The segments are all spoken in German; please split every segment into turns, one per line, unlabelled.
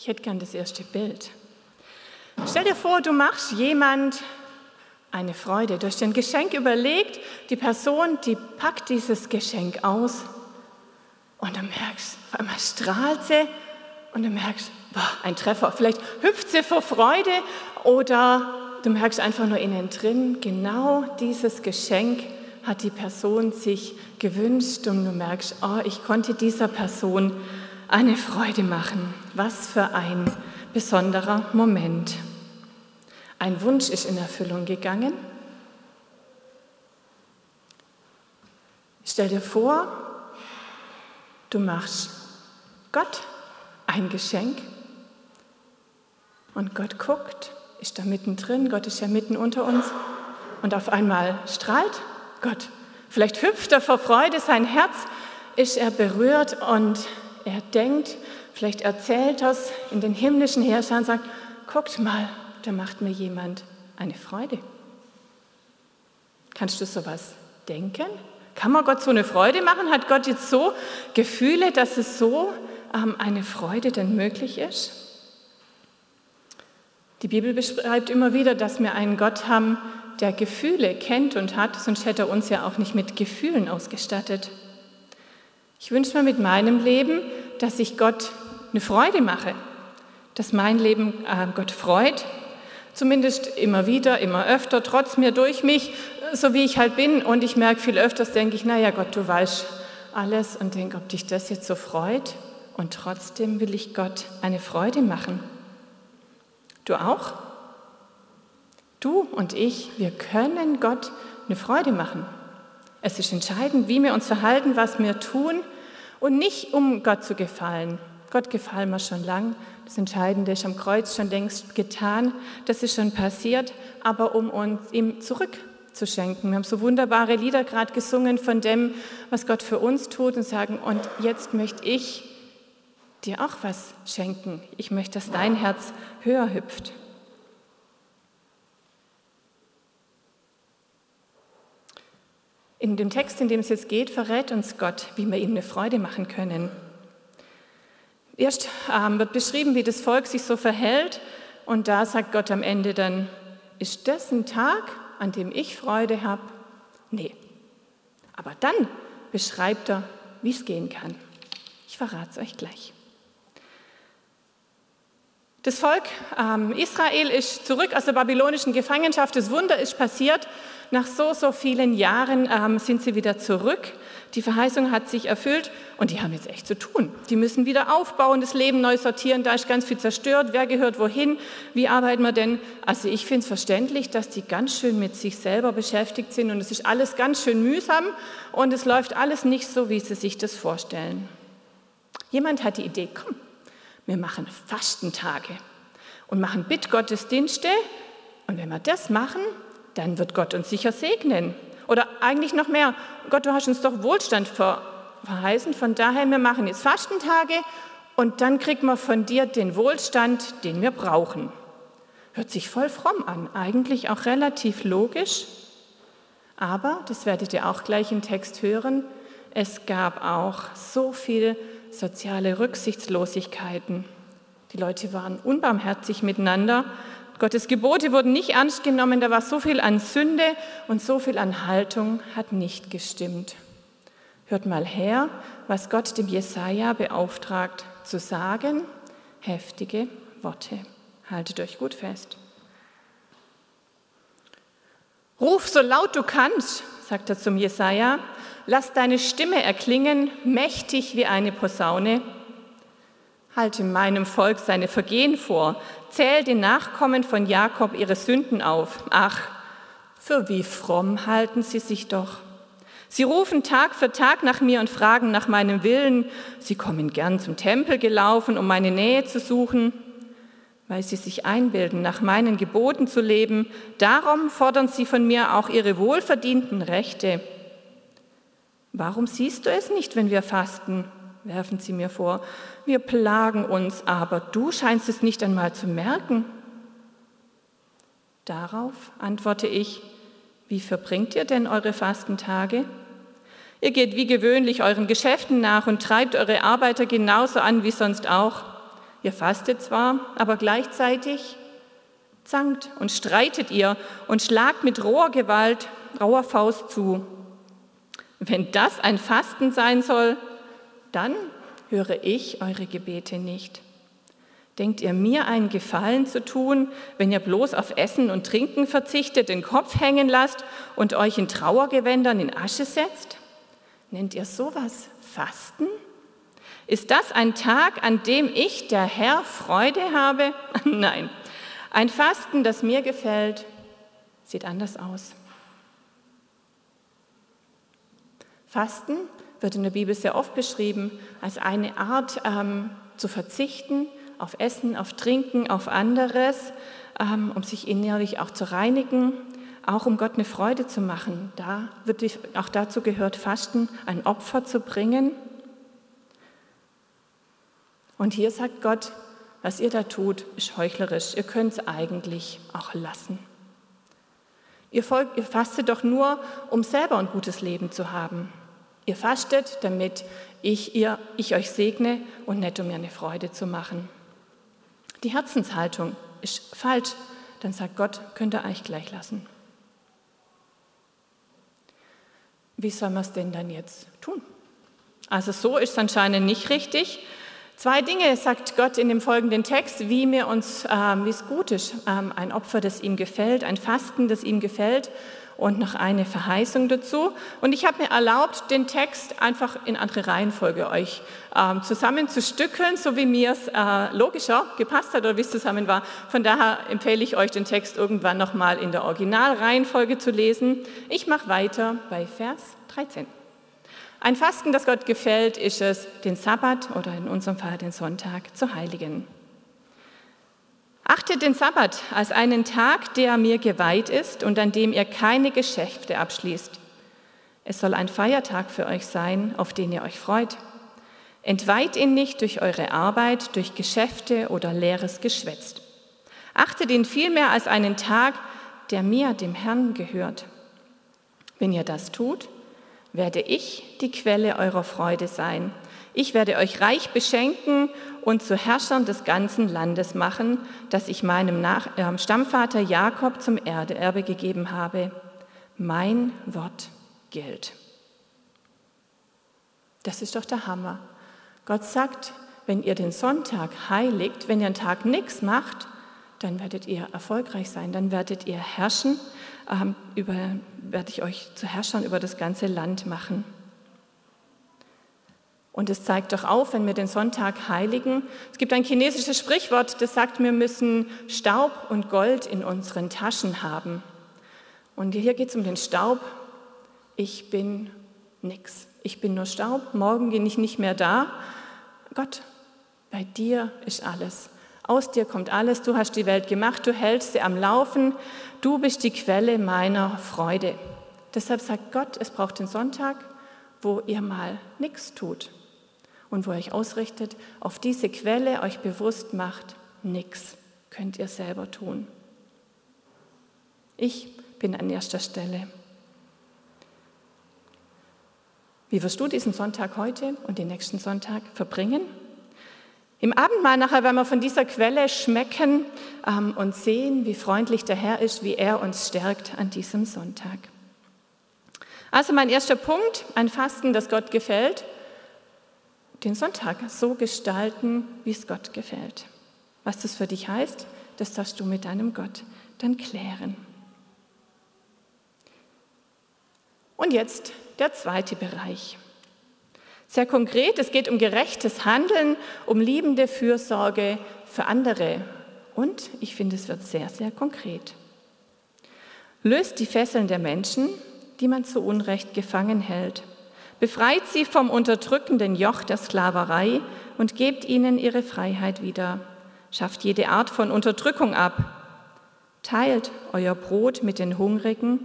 Ich hätte gern das erste Bild. Stell dir vor, du machst jemand eine Freude. Du hast dir ein Geschenk überlegt, die Person, die packt dieses Geschenk aus und du merkst, auf einmal strahlt sie und du merkst, boah, ein Treffer. Vielleicht hüpft sie vor Freude oder du merkst einfach nur innen drin, genau dieses Geschenk hat die Person sich gewünscht und du merkst, oh, ich konnte dieser Person eine Freude machen. Was für ein besonderer Moment. Ein Wunsch ist in Erfüllung gegangen. Stell dir vor, du machst Gott ein Geschenk und Gott guckt, ist da mittendrin, Gott ist ja mitten unter uns und auf einmal strahlt Gott. Vielleicht hüpft er vor Freude, sein Herz ist er berührt und er denkt, vielleicht erzählt er es in den himmlischen Herrschern und sagt, guckt mal, da macht mir jemand eine Freude. Kannst du sowas denken? Kann man Gott so eine Freude machen? Hat Gott jetzt so Gefühle, dass es so ähm, eine Freude denn möglich ist? Die Bibel beschreibt immer wieder, dass wir einen Gott haben, der Gefühle kennt und hat, sonst hätte er uns ja auch nicht mit Gefühlen ausgestattet. Ich wünsche mir mit meinem Leben, dass ich Gott eine Freude mache, dass mein Leben äh, Gott freut, zumindest immer wieder, immer öfter, trotz mir, durch mich, so wie ich halt bin. Und ich merke viel öfters, denke ich, naja Gott, du weißt alles und denke, ob dich das jetzt so freut. Und trotzdem will ich Gott eine Freude machen. Du auch? Du und ich, wir können Gott eine Freude machen. Es ist entscheidend, wie wir uns verhalten, was wir tun und nicht um Gott zu gefallen. Gott gefallen wir schon lang. Das Entscheidende ist am Kreuz schon längst getan. Das ist schon passiert, aber um uns ihm zurückzuschenken. Wir haben so wunderbare Lieder gerade gesungen von dem, was Gott für uns tut und sagen, und jetzt möchte ich dir auch was schenken. Ich möchte, dass dein Herz höher hüpft. In dem Text, in dem es jetzt geht, verrät uns Gott, wie wir ihm eine Freude machen können. Erst ähm, wird beschrieben, wie das Volk sich so verhält und da sagt Gott am Ende dann, ist das ein Tag, an dem ich Freude habe? Nee. Aber dann beschreibt er, wie es gehen kann. Ich verrate es euch gleich. Das Volk ähm, Israel ist zurück aus der babylonischen Gefangenschaft. Das Wunder ist passiert. Nach so, so vielen Jahren ähm, sind sie wieder zurück. Die Verheißung hat sich erfüllt und die haben jetzt echt zu tun. Die müssen wieder aufbauen, das Leben neu sortieren. Da ist ganz viel zerstört. Wer gehört wohin? Wie arbeiten wir denn? Also ich finde es verständlich, dass die ganz schön mit sich selber beschäftigt sind und es ist alles ganz schön mühsam und es läuft alles nicht so, wie sie sich das vorstellen. Jemand hat die Idee, komm, wir machen Fastentage und machen Bittgottesdienste. Und wenn wir das machen, dann wird Gott uns sicher segnen. Oder eigentlich noch mehr, Gott, du hast uns doch Wohlstand verheißen, von daher, wir machen jetzt Fastentage und dann kriegt man von dir den Wohlstand, den wir brauchen. Hört sich voll fromm an, eigentlich auch relativ logisch, aber, das werdet ihr auch gleich im Text hören, es gab auch so viel soziale Rücksichtslosigkeiten. Die Leute waren unbarmherzig miteinander. Gottes Gebote wurden nicht ernst genommen. Da war so viel an Sünde und so viel an Haltung hat nicht gestimmt. Hört mal her, was Gott dem Jesaja beauftragt zu sagen. Heftige Worte. Haltet euch gut fest. Ruf so laut du kannst, sagt er zum Jesaja. Lass deine Stimme erklingen, mächtig wie eine Posaune. Halte meinem Volk seine Vergehen vor. Zähl den Nachkommen von Jakob ihre Sünden auf. Ach, für wie fromm halten sie sich doch. Sie rufen Tag für Tag nach mir und fragen nach meinem Willen. Sie kommen gern zum Tempel gelaufen, um meine Nähe zu suchen, weil sie sich einbilden, nach meinen Geboten zu leben. Darum fordern sie von mir auch ihre wohlverdienten Rechte. Warum siehst du es nicht, wenn wir fasten? Werfen sie mir vor. Wir plagen uns, aber du scheinst es nicht einmal zu merken. Darauf antworte ich, wie verbringt ihr denn eure Fastentage? Ihr geht wie gewöhnlich euren Geschäften nach und treibt eure Arbeiter genauso an wie sonst auch. Ihr fastet zwar, aber gleichzeitig zankt und streitet ihr und schlagt mit roher Gewalt, rauer Faust zu. Wenn das ein Fasten sein soll, dann höre ich eure Gebete nicht. Denkt ihr mir einen Gefallen zu tun, wenn ihr bloß auf Essen und Trinken verzichtet, den Kopf hängen lasst und euch in Trauergewändern in Asche setzt? Nennt ihr sowas Fasten? Ist das ein Tag, an dem ich, der Herr, Freude habe? Nein, ein Fasten, das mir gefällt, sieht anders aus. Fasten wird in der Bibel sehr oft beschrieben als eine Art ähm, zu verzichten auf Essen, auf Trinken, auf anderes, ähm, um sich innerlich auch zu reinigen, auch um Gott eine Freude zu machen. Da wird die, auch dazu gehört, Fasten, ein Opfer zu bringen. Und hier sagt Gott, was ihr da tut, ist heuchlerisch. Ihr könnt es eigentlich auch lassen. Ihr, folgt, ihr fastet doch nur, um selber ein gutes Leben zu haben. Ihr fastet, damit ich, ihr, ich euch segne und nicht um mir eine Freude zu machen. Die Herzenshaltung ist falsch, dann sagt Gott, könnt ihr eigentlich gleich lassen. Wie soll man es denn dann jetzt tun? Also so ist es anscheinend nicht richtig. Zwei Dinge sagt Gott in dem folgenden Text, wie mir uns, ähm, wie es gut ist, ähm, ein Opfer, das ihm gefällt, ein Fasten, das ihm gefällt und noch eine Verheißung dazu. Und ich habe mir erlaubt, den Text einfach in andere Reihenfolge euch ähm, zusammenzustückeln, so wie mir es äh, logischer gepasst hat oder wie es zusammen war. Von daher empfehle ich euch, den Text irgendwann nochmal in der Originalreihenfolge zu lesen. Ich mache weiter bei Vers 13. Ein Fasten, das Gott gefällt, ist es, den Sabbat oder in unserem Fall den Sonntag zu heiligen. Achtet den Sabbat als einen Tag, der mir geweiht ist und an dem ihr keine Geschäfte abschließt. Es soll ein Feiertag für euch sein, auf den ihr euch freut. Entweiht ihn nicht durch eure Arbeit, durch Geschäfte oder leeres Geschwätz. Achtet ihn vielmehr als einen Tag, der mir, dem Herrn, gehört. Wenn ihr das tut, werde ich die Quelle eurer Freude sein ich werde euch reich beschenken und zu Herrschern des ganzen Landes machen, das ich meinem Nach äh, Stammvater Jakob zum Erbe gegeben habe. Mein Wort gilt. Das ist doch der Hammer. Gott sagt, wenn ihr den Sonntag heiligt, wenn ihr einen Tag nichts macht, dann werdet ihr erfolgreich sein, dann werdet ihr herrschen, ähm, über, werde ich euch zu Herrschern über das ganze Land machen. Und es zeigt doch auf, wenn wir den Sonntag heiligen. Es gibt ein chinesisches Sprichwort, das sagt, wir müssen Staub und Gold in unseren Taschen haben. Und hier geht es um den Staub. Ich bin nichts. Ich bin nur Staub. Morgen bin ich nicht mehr da. Gott, bei dir ist alles. Aus dir kommt alles. Du hast die Welt gemacht. Du hältst sie am Laufen. Du bist die Quelle meiner Freude. Deshalb sagt Gott, es braucht den Sonntag, wo ihr mal nichts tut und wo ihr euch ausrichtet, auf diese Quelle euch bewusst macht, nichts könnt ihr selber tun. Ich bin an erster Stelle. Wie wirst du diesen Sonntag heute und den nächsten Sonntag verbringen? Im Abendmahl nachher werden wir von dieser Quelle schmecken ähm, und sehen, wie freundlich der Herr ist, wie er uns stärkt an diesem Sonntag. Also mein erster Punkt, ein Fasten, das Gott gefällt den Sonntag so gestalten, wie es Gott gefällt. Was das für dich heißt, das darfst du mit deinem Gott dann klären. Und jetzt der zweite Bereich. Sehr konkret, es geht um gerechtes Handeln, um liebende Fürsorge für andere. Und ich finde, es wird sehr, sehr konkret. Löst die Fesseln der Menschen, die man zu Unrecht gefangen hält Befreit sie vom unterdrückenden Joch der Sklaverei und gebt ihnen ihre Freiheit wieder. Schafft jede Art von Unterdrückung ab. Teilt euer Brot mit den Hungrigen.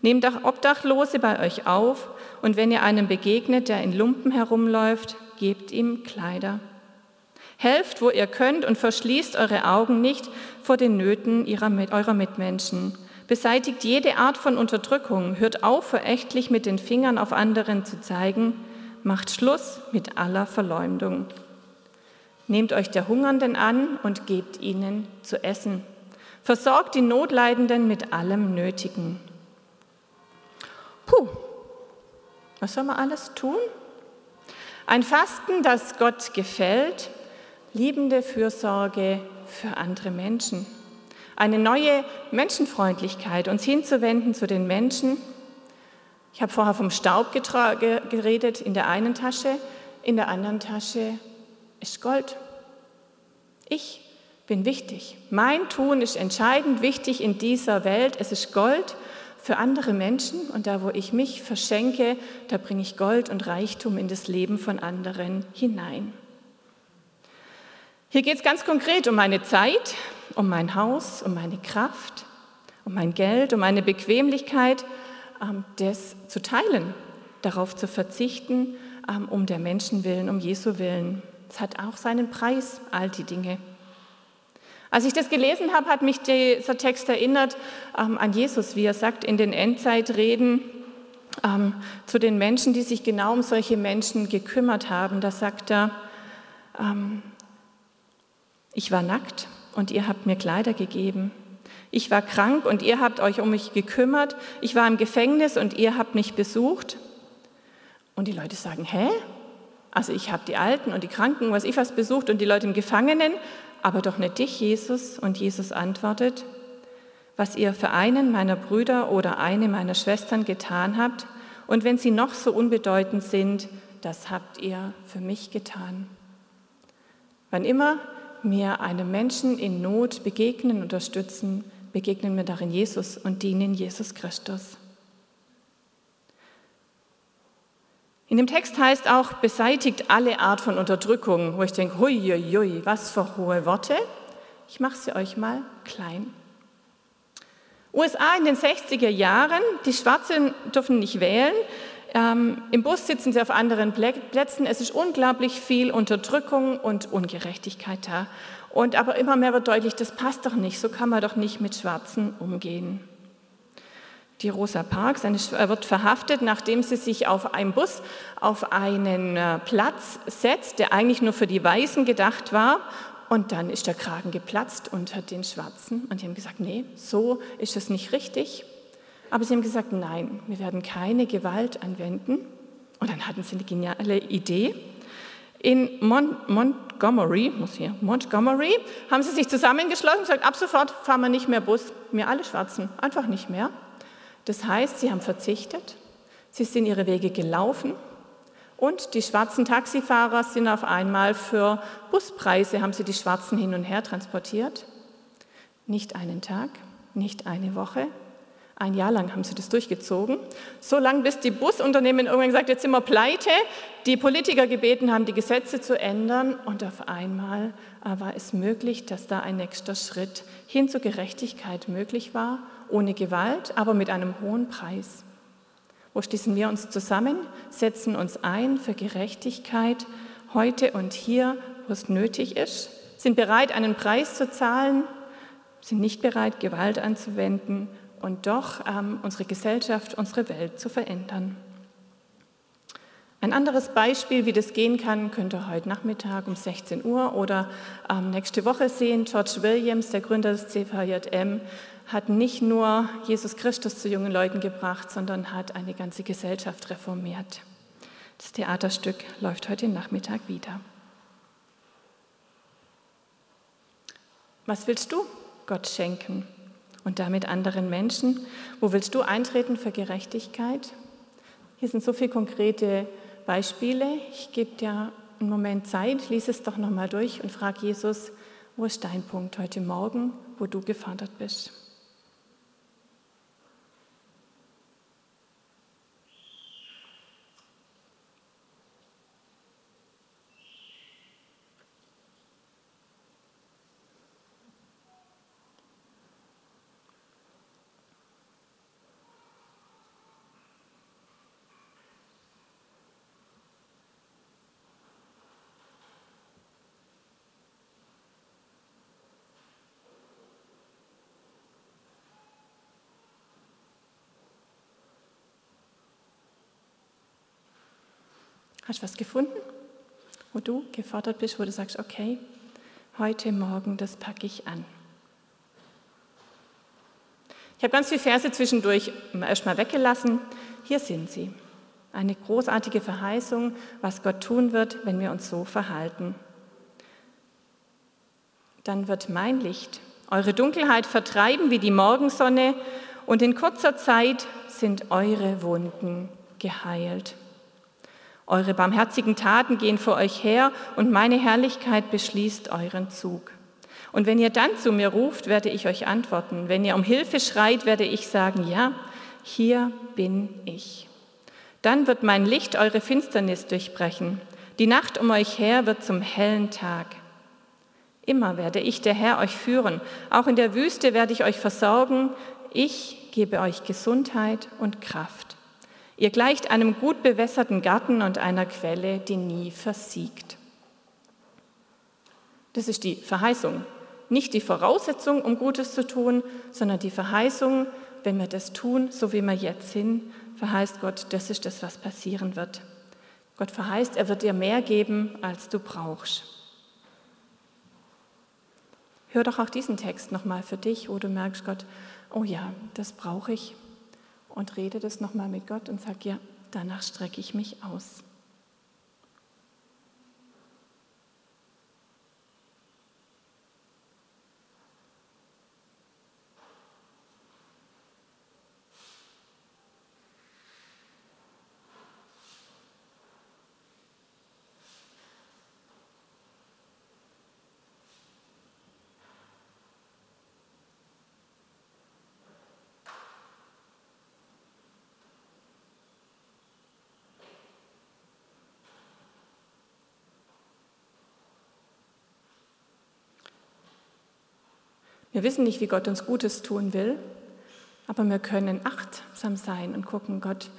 Nehmt auch Obdachlose bei euch auf. Und wenn ihr einem begegnet, der in Lumpen herumläuft, gebt ihm Kleider. Helft, wo ihr könnt und verschließt eure Augen nicht vor den Nöten ihrer, eurer Mitmenschen. Beseitigt jede Art von Unterdrückung, hört auf, verächtlich mit den Fingern auf anderen zu zeigen, macht Schluss mit aller Verleumdung. Nehmt euch der Hungernden an und gebt ihnen zu essen. Versorgt die Notleidenden mit allem Nötigen. Puh, was soll man alles tun? Ein Fasten, das Gott gefällt, liebende Fürsorge für andere Menschen. Eine neue Menschenfreundlichkeit, uns hinzuwenden zu den Menschen. Ich habe vorher vom Staub geredet in der einen Tasche, in der anderen Tasche ist Gold. Ich bin wichtig. Mein Tun ist entscheidend wichtig in dieser Welt. Es ist Gold für andere Menschen und da, wo ich mich verschenke, da bringe ich Gold und Reichtum in das Leben von anderen hinein. Hier geht es ganz konkret um meine Zeit, um mein Haus, um meine Kraft, um mein Geld, um meine Bequemlichkeit, ähm, das zu teilen, darauf zu verzichten, ähm, um der Menschen willen, um Jesu willen. Es hat auch seinen Preis, all die Dinge. Als ich das gelesen habe, hat mich dieser Text erinnert ähm, an Jesus, wie er sagt in den Endzeitreden zu den Menschen, die sich genau um solche Menschen gekümmert haben. Da sagt er, ich war nackt und ihr habt mir Kleider gegeben. Ich war krank und ihr habt euch um mich gekümmert. Ich war im Gefängnis und ihr habt mich besucht. Und die Leute sagen, hä? Also ich habe die Alten und die Kranken, was ich was besucht und die Leute im Gefangenen, aber doch nicht dich, Jesus. Und Jesus antwortet, was ihr für einen meiner Brüder oder eine meiner Schwestern getan habt, und wenn sie noch so unbedeutend sind, das habt ihr für mich getan. Wann immer mir einem Menschen in Not begegnen, unterstützen, begegnen wir darin Jesus und dienen Jesus Christus. In dem Text heißt auch, beseitigt alle Art von Unterdrückung, wo ich denke, hui, was für hohe Worte. Ich mache sie euch mal klein. USA in den 60er Jahren, die Schwarzen dürfen nicht wählen, ähm, im Bus sitzen sie auf anderen Plätzen, es ist unglaublich viel Unterdrückung und Ungerechtigkeit da. Und aber immer mehr wird deutlich, das passt doch nicht, so kann man doch nicht mit Schwarzen umgehen die Rosa Parks, wird verhaftet, nachdem sie sich auf einem Bus auf einen äh, Platz setzt, der eigentlich nur für die Weißen gedacht war. Und dann ist der Kragen geplatzt unter den Schwarzen. Und die haben gesagt, nee, so ist es nicht richtig. Aber sie haben gesagt, nein, wir werden keine Gewalt anwenden. Und dann hatten sie eine geniale Idee. In Mon Montgomery, muss hier, Montgomery, haben sie sich zusammengeschlossen und gesagt, ab sofort fahren wir nicht mehr Bus, wir alle Schwarzen, einfach nicht mehr. Das heißt, sie haben verzichtet, sie sind ihre Wege gelaufen und die schwarzen Taxifahrer sind auf einmal für Buspreise, haben sie die Schwarzen hin und her transportiert. Nicht einen Tag, nicht eine Woche, ein Jahr lang haben sie das durchgezogen. So lange, bis die Busunternehmen irgendwann gesagt jetzt sind wir pleite, die Politiker gebeten haben, die Gesetze zu ändern. Und auf einmal äh, war es möglich, dass da ein nächster Schritt hin zur Gerechtigkeit möglich war ohne Gewalt, aber mit einem hohen Preis. Wo schließen wir uns zusammen, setzen uns ein für Gerechtigkeit heute und hier, wo es nötig ist, sind bereit, einen Preis zu zahlen, sind nicht bereit, Gewalt anzuwenden und doch ähm, unsere Gesellschaft, unsere Welt zu verändern. Ein anderes Beispiel, wie das gehen kann, könnt ihr heute Nachmittag um 16 Uhr oder ähm, nächste Woche sehen. George Williams, der Gründer des CVJM, hat nicht nur Jesus Christus zu jungen Leuten gebracht, sondern hat eine ganze Gesellschaft reformiert. Das Theaterstück läuft heute Nachmittag wieder. Was willst du Gott schenken und damit anderen Menschen? Wo willst du eintreten für Gerechtigkeit? Hier sind so viele konkrete Beispiele. Ich gebe dir einen Moment Zeit, lies es doch nochmal durch und frag Jesus, wo ist dein Punkt heute Morgen, wo du gefordert bist? Hast du was gefunden? wo du gefordert bist, wo du sagst, okay, heute Morgen, das packe ich an. Ich habe ganz viele Verse zwischendurch erstmal weggelassen. Hier sind sie. Eine großartige Verheißung, was Gott tun wird, wenn wir uns so verhalten. Dann wird mein Licht eure Dunkelheit vertreiben wie die Morgensonne und in kurzer Zeit sind eure Wunden geheilt. Eure barmherzigen Taten gehen vor euch her und meine Herrlichkeit beschließt euren Zug. Und wenn ihr dann zu mir ruft, werde ich euch antworten. Wenn ihr um Hilfe schreit, werde ich sagen, ja, hier bin ich. Dann wird mein Licht eure Finsternis durchbrechen. Die Nacht um euch her wird zum hellen Tag. Immer werde ich der Herr euch führen. Auch in der Wüste werde ich euch versorgen. Ich gebe euch Gesundheit und Kraft. Ihr gleicht einem gut bewässerten Garten und einer Quelle, die nie versiegt. Das ist die Verheißung. Nicht die Voraussetzung, um Gutes zu tun, sondern die Verheißung, wenn wir das tun, so wie wir jetzt sind, verheißt Gott, das ist das, was passieren wird. Gott verheißt, er wird dir mehr geben, als du brauchst. Hör doch auch diesen Text nochmal für dich, wo du merkst, Gott, oh ja, das brauche ich. Und rede das nochmal mit Gott und sag, ja, danach strecke ich mich aus. Wir wissen nicht, wie Gott uns Gutes tun will, aber wir können achtsam sein und gucken, Gott,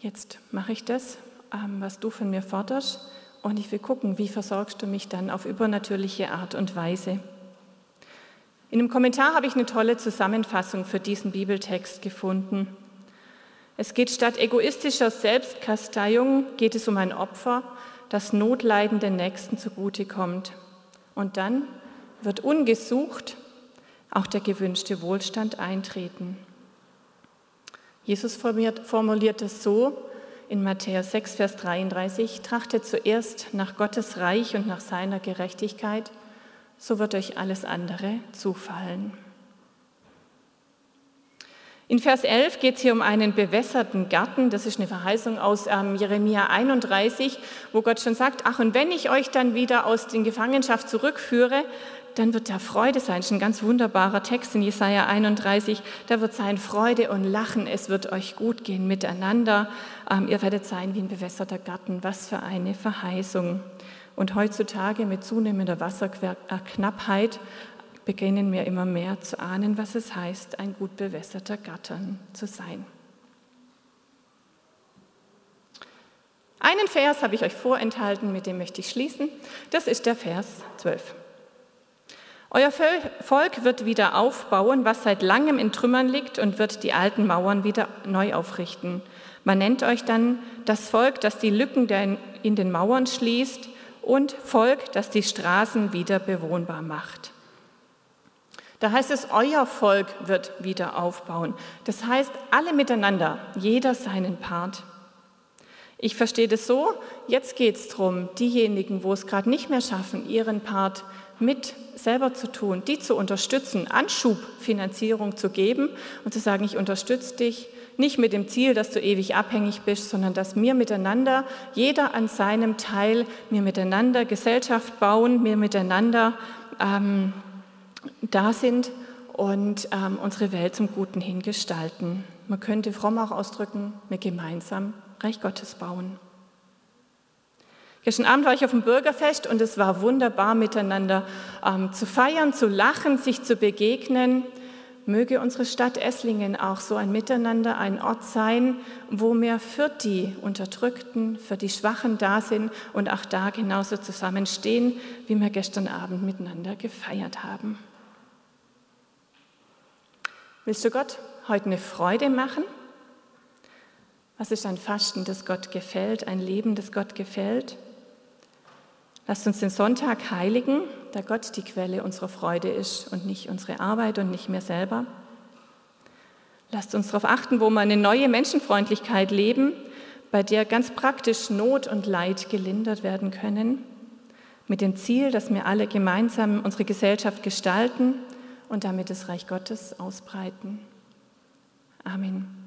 jetzt mache ich das, ähm, was du von mir forderst, und ich will gucken, wie versorgst du mich dann auf übernatürliche Art und Weise. In einem Kommentar habe ich eine tolle Zusammenfassung für diesen Bibeltext gefunden. Es geht statt egoistischer Selbstkasteiung, geht es um ein Opfer, das notleidenden Nächsten zugutekommt. Und dann wird ungesucht auch der gewünschte Wohlstand eintreten. Jesus formuliert es so in Matthäus 6, Vers 33, trachtet zuerst nach Gottes Reich und nach seiner Gerechtigkeit, so wird euch alles andere zufallen. In Vers 11 geht es hier um einen bewässerten Garten. Das ist eine Verheißung aus ähm, Jeremia 31, wo Gott schon sagt, ach und wenn ich euch dann wieder aus der Gefangenschaft zurückführe, dann wird da Freude sein. Das ist ein ganz wunderbarer Text in Jesaja 31. Da wird sein Freude und Lachen. Es wird euch gut gehen miteinander. Ähm, ihr werdet sein wie ein bewässerter Garten. Was für eine Verheißung. Und heutzutage mit zunehmender Wasserknappheit beginnen wir immer mehr zu ahnen, was es heißt, ein gut bewässerter Garten zu sein. Einen Vers habe ich euch vorenthalten, mit dem möchte ich schließen. Das ist der Vers 12. Euer Volk wird wieder aufbauen, was seit langem in Trümmern liegt, und wird die alten Mauern wieder neu aufrichten. Man nennt euch dann das Volk, das die Lücken in den Mauern schließt, und Volk, das die Straßen wieder bewohnbar macht. Da heißt es, euer Volk wird wieder aufbauen. Das heißt, alle miteinander, jeder seinen Part. Ich verstehe das so, jetzt geht es darum, diejenigen, wo es gerade nicht mehr schaffen, ihren Part mit selber zu tun, die zu unterstützen, Anschubfinanzierung zu geben und zu sagen, ich unterstütze dich, nicht mit dem Ziel, dass du ewig abhängig bist, sondern dass wir miteinander, jeder an seinem Teil, wir miteinander Gesellschaft bauen, wir miteinander ähm, da sind und ähm, unsere Welt zum Guten hin gestalten. Man könnte fromm auch ausdrücken, wir gemeinsam Reich Gottes bauen. Gestern Abend war ich auf dem Bürgerfest und es war wunderbar miteinander ähm, zu feiern, zu lachen, sich zu begegnen. Möge unsere Stadt Esslingen auch so ein Miteinander, ein Ort sein, wo wir für die Unterdrückten, für die Schwachen da sind und auch da genauso zusammenstehen, wie wir gestern Abend miteinander gefeiert haben. Willst du Gott heute eine Freude machen? Was ist ein Fasten, das Gott gefällt, ein Leben, das Gott gefällt? Lasst uns den Sonntag heiligen, da Gott die Quelle unserer Freude ist und nicht unsere Arbeit und nicht mehr selber. Lasst uns darauf achten, wo wir eine neue Menschenfreundlichkeit leben, bei der ganz praktisch Not und Leid gelindert werden können, mit dem Ziel, dass wir alle gemeinsam unsere Gesellschaft gestalten und damit das Reich Gottes ausbreiten. Amen.